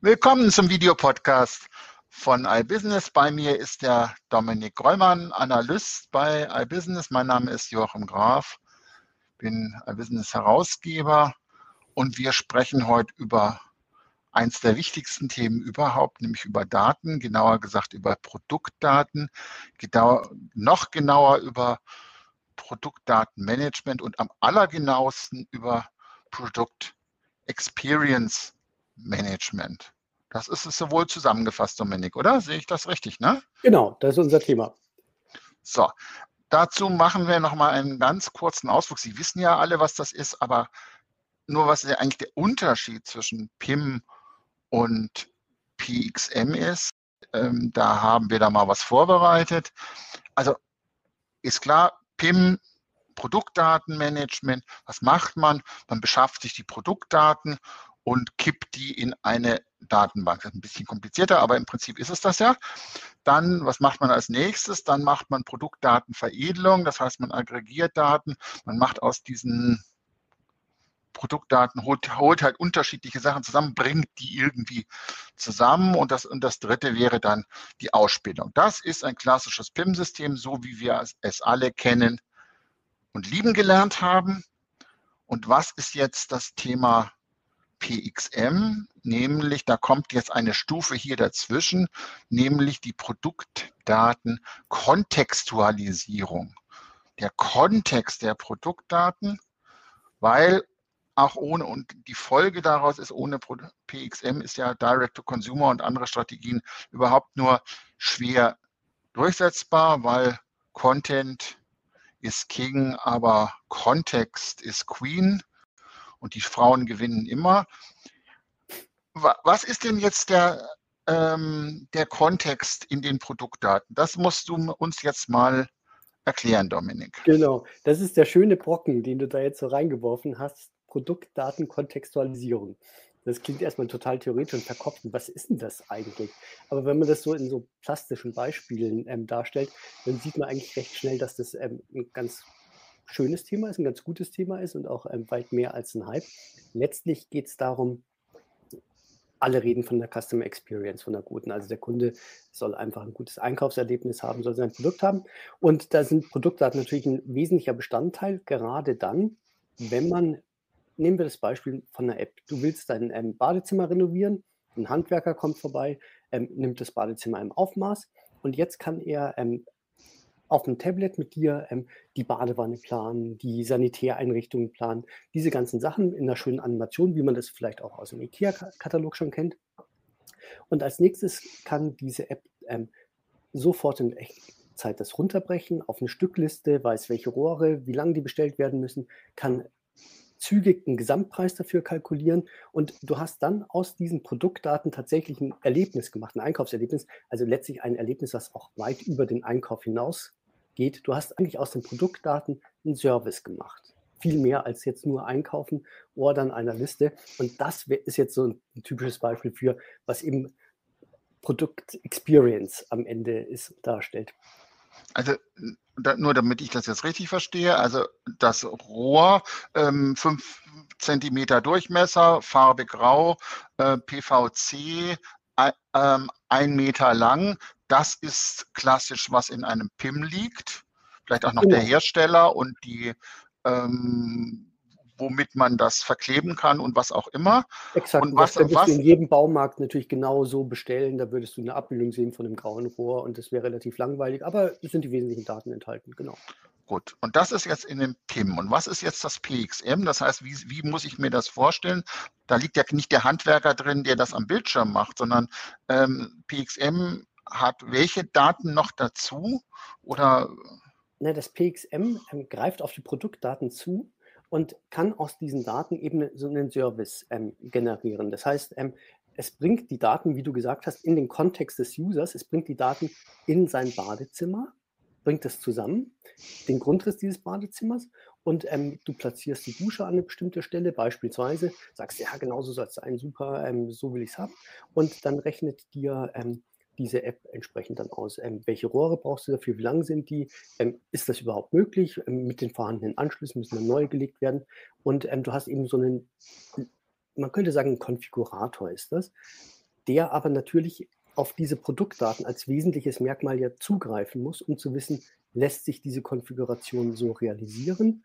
Willkommen zum Videopodcast von iBusiness. Bei mir ist der Dominik Greumann, Analyst bei iBusiness. Mein Name ist Joachim Graf, bin iBusiness Herausgeber und wir sprechen heute über eins der wichtigsten Themen überhaupt, nämlich über Daten, genauer gesagt über Produktdaten, genauer, noch genauer über Produktdatenmanagement und am allergenauesten über Produkt Experience Management. Das ist es sowohl zusammengefasst, Dominik, oder? Sehe ich das richtig, ne? Genau, das ist unser Thema. So, dazu machen wir nochmal einen ganz kurzen Ausflug. Sie wissen ja alle, was das ist, aber nur was ist eigentlich der Unterschied zwischen PIM und PXM ist. Ähm, da haben wir da mal was vorbereitet. Also ist klar, PIM, Produktdatenmanagement, was macht man? Man beschafft sich die Produktdaten und kippt die in eine Datenbank. Das ist ein bisschen komplizierter, aber im Prinzip ist es das ja. Dann, was macht man als nächstes? Dann macht man Produktdatenveredelung, das heißt, man aggregiert Daten, man macht aus diesen Produktdaten, holt, holt halt unterschiedliche Sachen zusammen, bringt die irgendwie zusammen und das, und das dritte wäre dann die Ausspielung. Das ist ein klassisches PIM-System, so wie wir es alle kennen und lieben gelernt haben. Und was ist jetzt das Thema PXM, nämlich da kommt jetzt eine Stufe hier dazwischen, nämlich die Produktdaten-Kontextualisierung. Der Kontext der Produktdaten, weil auch ohne, und die Folge daraus ist, ohne PXM ist ja Direct-to-Consumer und andere Strategien überhaupt nur schwer durchsetzbar, weil Content ist King, aber Kontext ist Queen und die Frauen gewinnen immer. Was ist denn jetzt der, ähm, der Kontext in den Produktdaten? Das musst du uns jetzt mal erklären, Dominik. Genau, das ist der schöne Brocken, den du da jetzt so reingeworfen hast. Produktdatenkontextualisierung. Das klingt erstmal total theoretisch und verkopft. Was ist denn das eigentlich? Aber wenn man das so in so plastischen Beispielen ähm, darstellt, dann sieht man eigentlich recht schnell, dass das ähm, ein ganz schönes Thema ist, ein ganz gutes Thema ist und auch ähm, weit mehr als ein Hype. Letztlich geht es darum, alle reden von der Customer Experience, von der guten. Also der Kunde soll einfach ein gutes Einkaufserlebnis haben, soll sein Produkt haben. Und da sind Produktdaten natürlich ein wesentlicher Bestandteil, gerade dann, wenn man, nehmen wir das Beispiel von einer App, du willst dein ähm, Badezimmer renovieren, ein Handwerker kommt vorbei, ähm, nimmt das Badezimmer im Aufmaß und jetzt kann er ähm, auf dem Tablet mit dir ähm, die Badewanne planen, die Sanitäreinrichtungen planen, diese ganzen Sachen in einer schönen Animation, wie man das vielleicht auch aus dem IKEA-Katalog schon kennt. Und als nächstes kann diese App ähm, sofort in Echtzeit das runterbrechen auf eine Stückliste, weiß welche Rohre, wie lange die bestellt werden müssen, kann zügig einen Gesamtpreis dafür kalkulieren und du hast dann aus diesen Produktdaten tatsächlich ein Erlebnis gemacht, ein Einkaufserlebnis, also letztlich ein Erlebnis, das auch weit über den Einkauf hinaus geht. Du hast eigentlich aus den Produktdaten einen Service gemacht. Viel mehr als jetzt nur einkaufen, ordern einer Liste. Und das ist jetzt so ein typisches Beispiel für, was eben Produkt-Experience am Ende ist, darstellt. Also da, nur damit ich das jetzt richtig verstehe, also das Rohr, ähm, 5 cm Durchmesser, Farbe grau, äh, PVC, ein, ähm, ein Meter lang, das ist klassisch, was in einem PIM liegt. Vielleicht auch noch genau. der Hersteller und die, ähm, womit man das verkleben kann und was auch immer. Exakt. Und was, das würdest was, du in jedem Baumarkt natürlich genau so bestellen. Da würdest du eine Abbildung sehen von dem grauen Rohr und das wäre relativ langweilig, aber es sind die wesentlichen Daten enthalten, genau. Gut, und das ist jetzt in dem PIM. Und was ist jetzt das PXM? Das heißt, wie, wie muss ich mir das vorstellen? Da liegt ja nicht der Handwerker drin, der das am Bildschirm macht, sondern ähm, PXM hat welche Daten noch dazu? Oder? Na, das PXM ähm, greift auf die Produktdaten zu und kann aus diesen Daten eben so einen Service ähm, generieren. Das heißt, ähm, es bringt die Daten, wie du gesagt hast, in den Kontext des Users, es bringt die Daten in sein Badezimmer, bringt es zusammen, den Grundriss dieses Badezimmers und ähm, du platzierst die Dusche an eine bestimmte Stelle, beispielsweise, sagst, ja, genauso soll es sein, super, ähm, so will ich es haben. Und dann rechnet dir ähm, diese App entsprechend dann aus. Ähm, welche Rohre brauchst du dafür? Wie lang sind die? Ähm, ist das überhaupt möglich? Ähm, mit den vorhandenen Anschlüssen müssen dann neu gelegt werden. Und ähm, du hast eben so einen, man könnte sagen, ein Konfigurator ist das. der aber natürlich auf diese Produktdaten als wesentliches Merkmal ja zugreifen muss, um zu wissen, lässt sich diese Konfiguration so realisieren?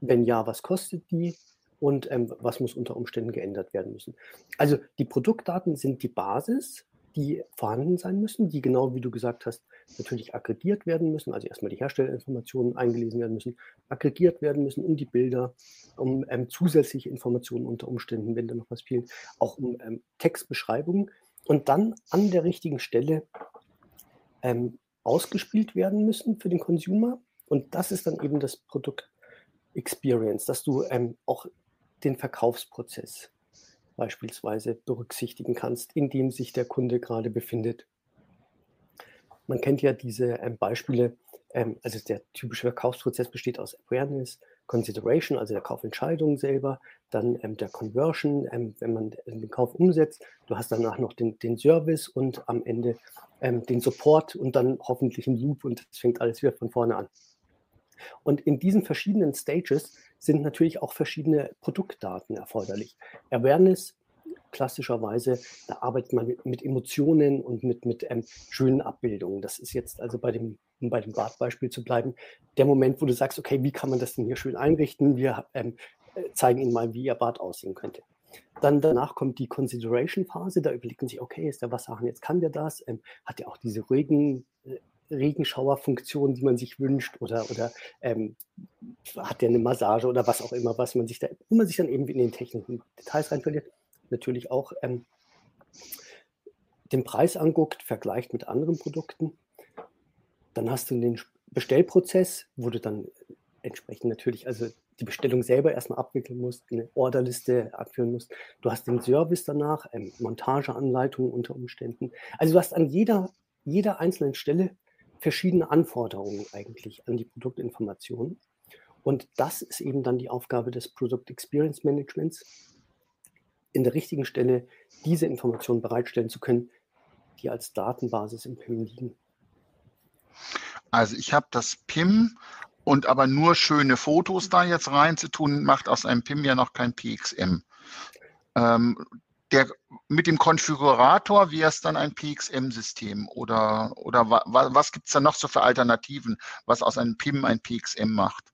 Wenn ja, was kostet die? Und ähm, was muss unter Umständen geändert werden müssen? Also die Produktdaten sind die Basis, die vorhanden sein müssen, die genau wie du gesagt hast, natürlich aggregiert werden müssen, also erstmal die Herstellerinformationen eingelesen werden müssen, aggregiert werden müssen um die Bilder, um ähm, zusätzliche Informationen unter Umständen, wenn da noch was fehlt, auch um ähm, Textbeschreibungen und dann an der richtigen Stelle ähm, ausgespielt werden müssen für den Consumer. Und das ist dann eben das Produkt Experience, dass du ähm, auch den Verkaufsprozess beispielsweise berücksichtigen kannst, in dem sich der Kunde gerade befindet. Man kennt ja diese ähm, Beispiele, ähm, also der typische Verkaufsprozess besteht aus Awareness, Consideration, also der Kaufentscheidung selber, dann ähm, der Conversion, ähm, wenn man den Kauf umsetzt. Du hast danach noch den, den Service und am Ende ähm, den Support und dann hoffentlich ein Loop und es fängt alles wieder von vorne an. Und in diesen verschiedenen Stages sind natürlich auch verschiedene Produktdaten erforderlich. Awareness klassischerweise, da arbeitet man mit, Emotionen und mit, mit ähm, schönen Abbildungen. Das ist jetzt also bei dem, um bei dem Badbeispiel zu bleiben, der Moment, wo du sagst, okay, wie kann man das denn hier schön einrichten? Wir ähm, äh, zeigen Ihnen mal, wie Ihr Bad aussehen könnte. Dann danach kommt die Consideration-Phase, da überlegt man sich, okay, ist der Wasserhahn jetzt, kann der das? Ähm, hat er auch diese ruhigen äh, Regenschauerfunktion, die man sich wünscht, oder, oder ähm, hat der eine Massage oder was auch immer, was man sich da, wo man sich dann eben in den technischen Details rein verliert natürlich auch ähm, den Preis anguckt, vergleicht mit anderen Produkten. Dann hast du den Bestellprozess, wo du dann entsprechend natürlich also die Bestellung selber erstmal abwickeln musst, eine Orderliste abführen musst. Du hast den Service danach, ähm, Montageanleitungen unter Umständen. Also du hast an jeder, jeder einzelnen Stelle verschiedene Anforderungen eigentlich an die Produktinformationen. Und das ist eben dann die Aufgabe des Product Experience Managements, in der richtigen Stelle diese Informationen bereitstellen zu können, die als Datenbasis im PIM liegen. Also ich habe das PIM und aber nur schöne Fotos da jetzt reinzutun, macht aus einem PIM ja noch kein PXM. Ähm, der, mit dem Konfigurator wäre es dann ein PXM-System oder, oder wa, was gibt es da noch so für Alternativen, was aus einem PIM ein PXM macht?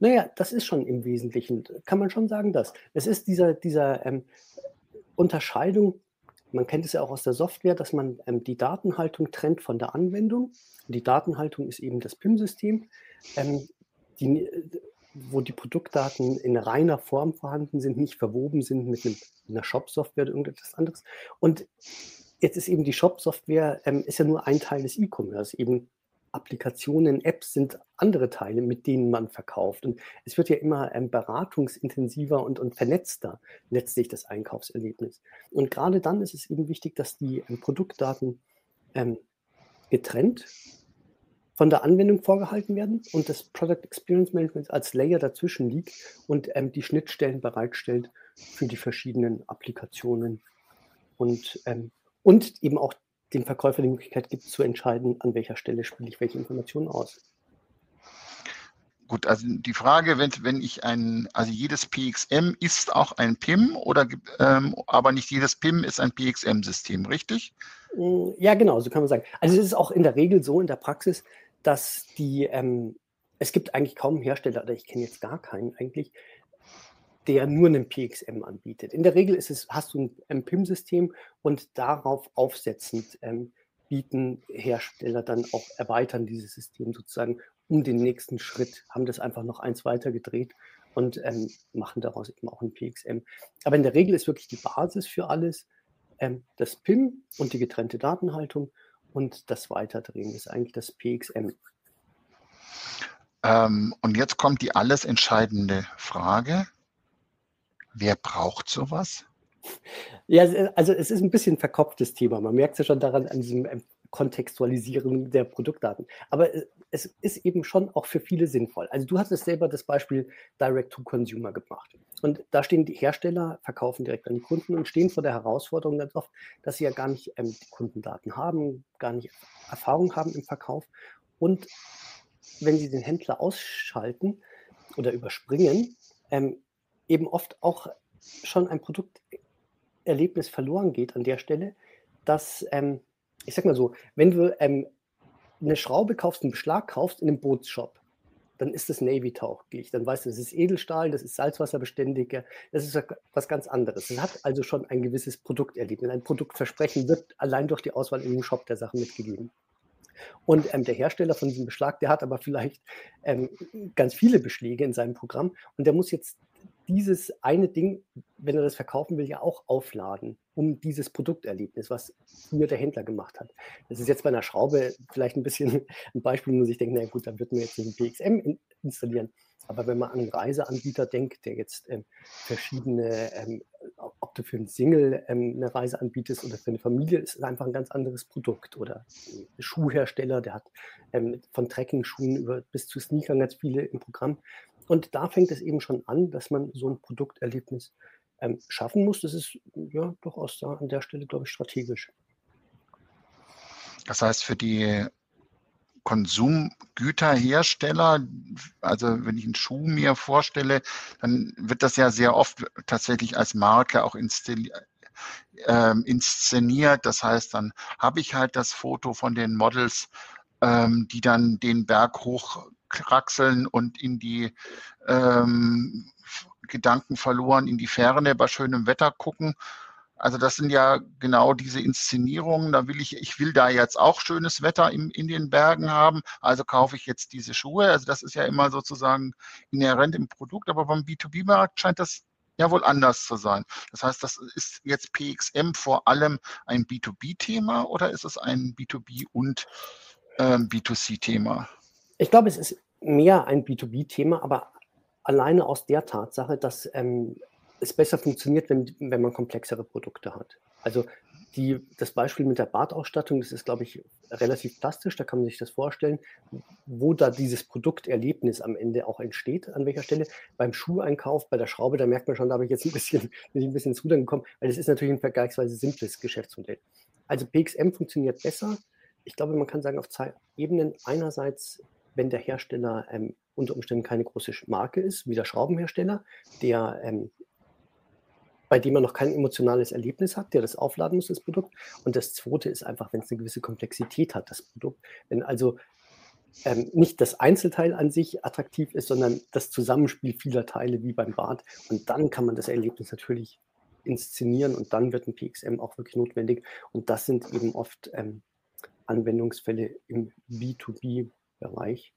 Naja, das ist schon im Wesentlichen, kann man schon sagen, das. Es ist dieser, dieser ähm, Unterscheidung, man kennt es ja auch aus der Software, dass man ähm, die Datenhaltung trennt von der Anwendung. Die Datenhaltung ist eben das PIM-System, ähm, die, wo die Produktdaten in reiner Form vorhanden sind, nicht verwoben sind mit, einem, einer Shop-Software oder irgendetwas anderes. Und jetzt ist eben die Shop-Software, ähm, ist ja nur ein Teil des E-Commerce, eben Applikationen, Apps sind andere Teile, mit denen man verkauft. Und es wird ja immer ähm, beratungsintensiver und, und vernetzter letztlich das Einkaufserlebnis. Und gerade dann ist es eben wichtig, dass die ähm, Produktdaten ähm, getrennt von der Anwendung vorgehalten werden und das Product Experience Management als Layer dazwischen liegt und ähm, die Schnittstellen bereitstellt für die verschiedenen Applikationen und, ähm, und eben auch dem Verkäufer die Möglichkeit gibt, zu entscheiden, an welcher Stelle spiele ich welche Informationen aus. Gut, also die Frage, wenn, wenn ich ein, also jedes PXM ist auch ein PIM oder ähm, aber nicht jedes PIM ist ein PXM-System, richtig? Mm, ja, genau, so kann man sagen. Also es ist auch in der Regel so in der Praxis, dass die, ähm, es gibt eigentlich kaum einen Hersteller, oder ich kenne jetzt gar keinen eigentlich, der nur einen PXM anbietet. In der Regel ist es, hast du ein PIM-System und darauf aufsetzend ähm, bieten Hersteller dann auch erweitern dieses System sozusagen um den nächsten Schritt, haben das einfach noch eins weiter gedreht und ähm, machen daraus eben auch ein PXM. Aber in der Regel ist wirklich die Basis für alles ähm, das PIM und die getrennte Datenhaltung und das Weiterdrehen ist eigentlich das PXM. Ähm, und jetzt kommt die alles entscheidende Frage. Wer braucht sowas? Ja, also es ist ein bisschen ein verkopftes Thema. Man merkt es ja schon daran an diesem Kontextualisieren der Produktdaten. Aber es ist eben schon auch für viele sinnvoll. Also du hattest selber das Beispiel Direct-to-Consumer gebracht. Und da stehen die Hersteller, verkaufen direkt an die Kunden und stehen vor der Herausforderung ganz oft, dass sie ja gar nicht ähm, Kundendaten haben, gar nicht Erfahrung haben im Verkauf. Und wenn sie den Händler ausschalten oder überspringen, ähm, eben oft auch schon ein Produkterlebnis verloren geht an der Stelle, dass, ähm, ich sag mal so, wenn du ähm, eine Schraube kaufst, einen Beschlag kaufst in einem Bootsshop, dann ist das Navy-tauglich. Dann weißt du, das ist Edelstahl, das ist salzwasserbeständiger, das ist was ganz anderes. Es hat also schon ein gewisses Produkterlebnis. Ein Produktversprechen wird allein durch die Auswahl in dem Shop der Sachen mitgegeben. Und ähm, der Hersteller von diesem Beschlag, der hat aber vielleicht ähm, ganz viele Beschläge in seinem Programm und der muss jetzt dieses eine Ding, wenn er das verkaufen will, ja auch aufladen, um dieses Produkterlebnis, was früher der Händler gemacht hat. Das ist jetzt bei einer Schraube vielleicht ein bisschen ein Beispiel, wo man sich denkt, na gut, dann wird man jetzt ein PXM installieren. Aber wenn man an einen Reiseanbieter denkt, der jetzt ähm, verschiedene, ähm, ob du für einen Single ähm, eine Reise anbietest oder für eine Familie, ist es einfach ein ganz anderes Produkt. Oder ein Schuhhersteller, der hat ähm, von Trekking-Schuhen bis zu Sneakern ganz viele im Programm. Und da fängt es eben schon an, dass man so ein Produkterlebnis ähm, schaffen muss. Das ist ja durchaus da an der Stelle, glaube ich, strategisch. Das heißt, für die Konsumgüterhersteller, also wenn ich einen Schuh mir vorstelle, dann wird das ja sehr oft tatsächlich als Marke auch ähm, inszeniert. Das heißt, dann habe ich halt das Foto von den Models, ähm, die dann den Berg hoch kraxeln und in die ähm, Gedanken verloren, in die Ferne bei schönem Wetter gucken. Also das sind ja genau diese Inszenierungen. Da will ich, ich will da jetzt auch schönes Wetter im, in den Bergen haben. Also kaufe ich jetzt diese Schuhe. Also das ist ja immer sozusagen inhärent im Produkt. Aber beim B2B-Markt scheint das ja wohl anders zu sein. Das heißt, das ist jetzt PXM vor allem ein B2B-Thema oder ist es ein B2B und ähm, B2C-Thema? Ich glaube, es ist mehr ein B2B-Thema, aber alleine aus der Tatsache, dass ähm, es besser funktioniert, wenn, wenn man komplexere Produkte hat. Also die, das Beispiel mit der Badausstattung, das ist, glaube ich, relativ plastisch, da kann man sich das vorstellen, wo da dieses Produkterlebnis am Ende auch entsteht, an welcher Stelle. Beim Schuheinkauf, bei der Schraube, da merkt man schon, da habe ich jetzt ein bisschen, bin ich ein bisschen zu gekommen, weil das ist natürlich ein vergleichsweise simples Geschäftsmodell. Also PXM funktioniert besser. Ich glaube, man kann sagen, auf zwei Ebenen. Einerseits wenn der Hersteller ähm, unter Umständen keine große Marke ist, wie der Schraubenhersteller, der, ähm, bei dem man noch kein emotionales Erlebnis hat, der das aufladen muss, das Produkt. Und das zweite ist einfach, wenn es eine gewisse Komplexität hat, das Produkt. Wenn also ähm, nicht das Einzelteil an sich attraktiv ist, sondern das Zusammenspiel vieler Teile wie beim Bad. Und dann kann man das Erlebnis natürlich inszenieren und dann wird ein PXM auch wirklich notwendig. Und das sind eben oft ähm, Anwendungsfälle im B2B Bereich,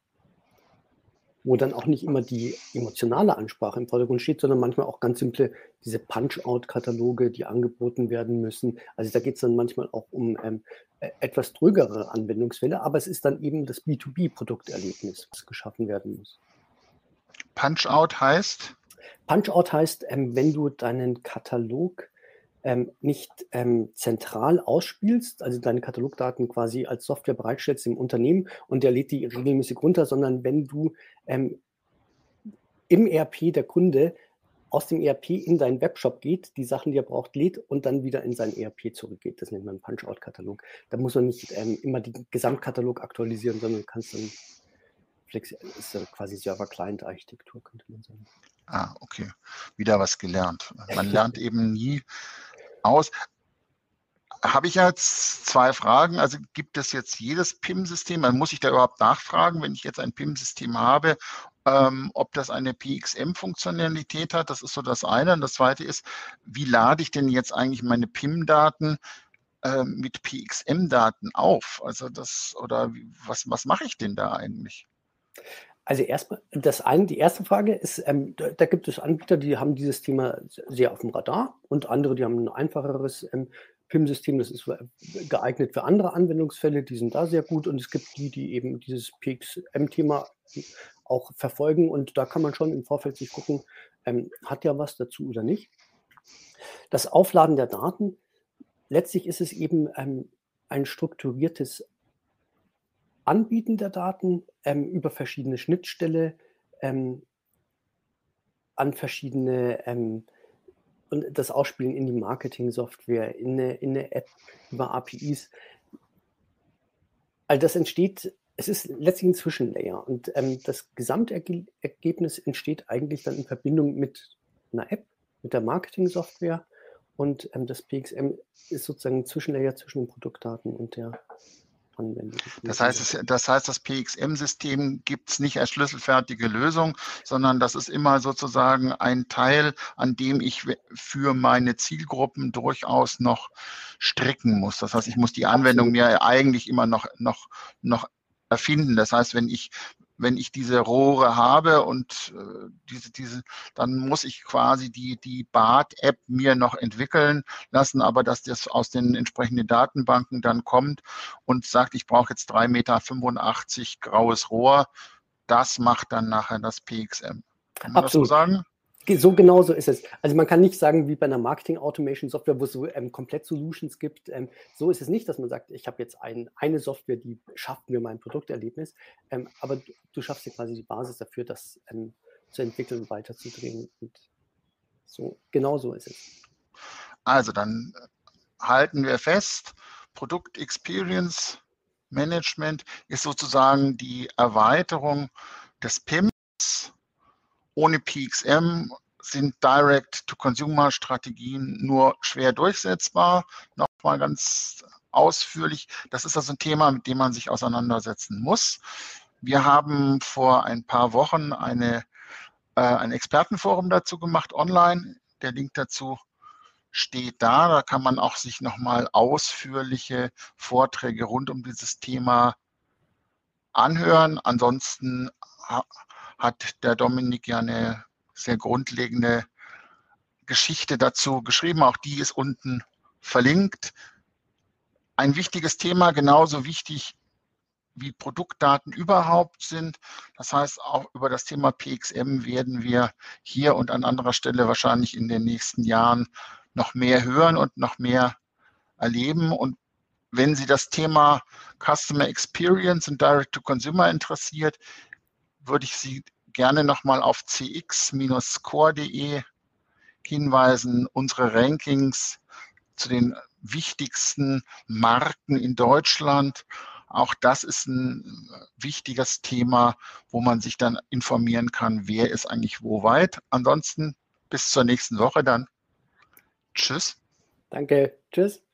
wo dann auch nicht immer die emotionale Ansprache im Vordergrund steht, sondern manchmal auch ganz simple diese Punch-out-Kataloge, die angeboten werden müssen. Also da geht es dann manchmal auch um ähm, e-, etwas drögere Anwendungsfälle, aber es ist dann eben das B2B-Produkterlebnis, was geschaffen werden muss. Punch-out heißt? Punch-out heißt, ähm, wenn du deinen Katalog ähm, nicht ähm, zentral ausspielst, also deine Katalogdaten quasi als Software bereitstellst im Unternehmen und der lädt die regelmäßig runter, sondern wenn du ähm, im ERP der Kunde aus dem ERP in deinen Webshop geht, die Sachen, die er braucht, lädt und dann wieder in sein ERP zurückgeht. Das nennt man Punch-Out-Katalog. Da muss man nicht ähm, immer den Gesamtkatalog aktualisieren, sondern kannst dann flexibel, ist ja quasi Server-Client-Architektur, könnte man sagen. Ah, okay. Wieder was gelernt. Man lernt eben nie aus. Habe ich jetzt zwei Fragen. Also gibt es jetzt jedes PIM-System? Man muss ich da überhaupt nachfragen, wenn ich jetzt ein PIM-System habe, ähm, ob das eine PXM-Funktionalität hat. Das ist so das eine. Und das zweite ist, wie lade ich denn jetzt eigentlich meine PIM-Daten äh, mit PXM-Daten auf? Also das, oder was, was mache ich denn da eigentlich? Also erstmal, das eine, die erste Frage ist, ähm, da, da, gibt es Anbieter, die haben dieses Thema sehr auf dem Radar und andere, die haben ein einfacheres ähm, PIM-System, das ist geeignet für andere Anwendungsfälle, die sind da sehr gut und es gibt die, die eben dieses PXM-Thema auch verfolgen und da kann man schon im Vorfeld sich gucken, ähm, hat ja was dazu oder nicht. Das Aufladen der Daten, letztlich ist es eben ähm, ein strukturiertes Anbieten der Daten ähm, über verschiedene Schnittstelle ähm, an verschiedene ähm, und das Ausspielen in die Marketing-Software, in eine, in eine App über APIs. Also das entsteht, es ist letztlich ein Zwischenlayer und ähm, das Gesamtergebnis entsteht eigentlich dann in Verbindung mit einer App, mit der Marketing-Software Und ähm, das PXM ist sozusagen ein Zwischenlayer zwischen den Produktdaten und der Anwendung. Das heißt, es, das heißt, das PXM-System gibt es nicht als schlüsselfertige Lösung, sondern das ist immer sozusagen ein Teil, an dem ich für meine Zielgruppen durchaus noch stricken muss. Das heißt, ich muss die Anwendung mir eigentlich immer noch, noch, noch erfinden. Das heißt, wenn ich wenn ich diese Rohre habe und äh, diese, diese, dann muss ich quasi die, die BART-App mir noch entwickeln lassen, aber dass das aus den entsprechenden Datenbanken dann kommt und sagt, ich brauche jetzt 3,85 Meter graues Rohr, das macht dann nachher das PXM. Kann man Absolut. das so sagen? So genau so ist es. Also man kann nicht sagen, wie bei einer Marketing-Automation-Software, wo es so ähm, komplett Solutions gibt. Ähm, so ist es nicht, dass man sagt, ich habe jetzt ein, eine Software, die schafft mir mein Produkterlebnis. Ähm, aber du, du, schaffst dir quasi die Basis dafür, das ähm, zu entwickeln und weiterzudrehen. Und so genau so ist es. Also dann halten wir fest, Produkt Experience Management ist sozusagen die Erweiterung des PIMs ohne PXM sind Direct-to-Consumer-Strategien nur schwer durchsetzbar. Nochmal ganz ausführlich. Das ist also ein Thema, mit dem man sich auseinandersetzen muss. Wir haben vor ein paar Wochen eine, äh, ein Expertenforum dazu gemacht online. Der Link dazu steht da. Da kann man auch sich nochmal ausführliche Vorträge rund um dieses Thema anhören. Ansonsten hat der Dominik ja eine sehr grundlegende Geschichte dazu geschrieben. Auch die ist unten verlinkt. Ein wichtiges Thema, genauso wichtig wie Produktdaten überhaupt sind. Das heißt, auch über das Thema PXM werden wir hier und an anderer Stelle wahrscheinlich in den nächsten Jahren noch mehr hören und noch mehr erleben. Und wenn Sie das Thema Customer Experience und Direct to Consumer interessiert, würde ich Sie gerne nochmal auf cx-score.de hinweisen. Unsere Rankings zu den wichtigsten Marken in Deutschland. Auch das ist ein wichtiges Thema, wo man sich dann informieren kann, wer ist eigentlich wo weit. Ansonsten bis zur nächsten Woche dann. Tschüss. Danke. Tschüss.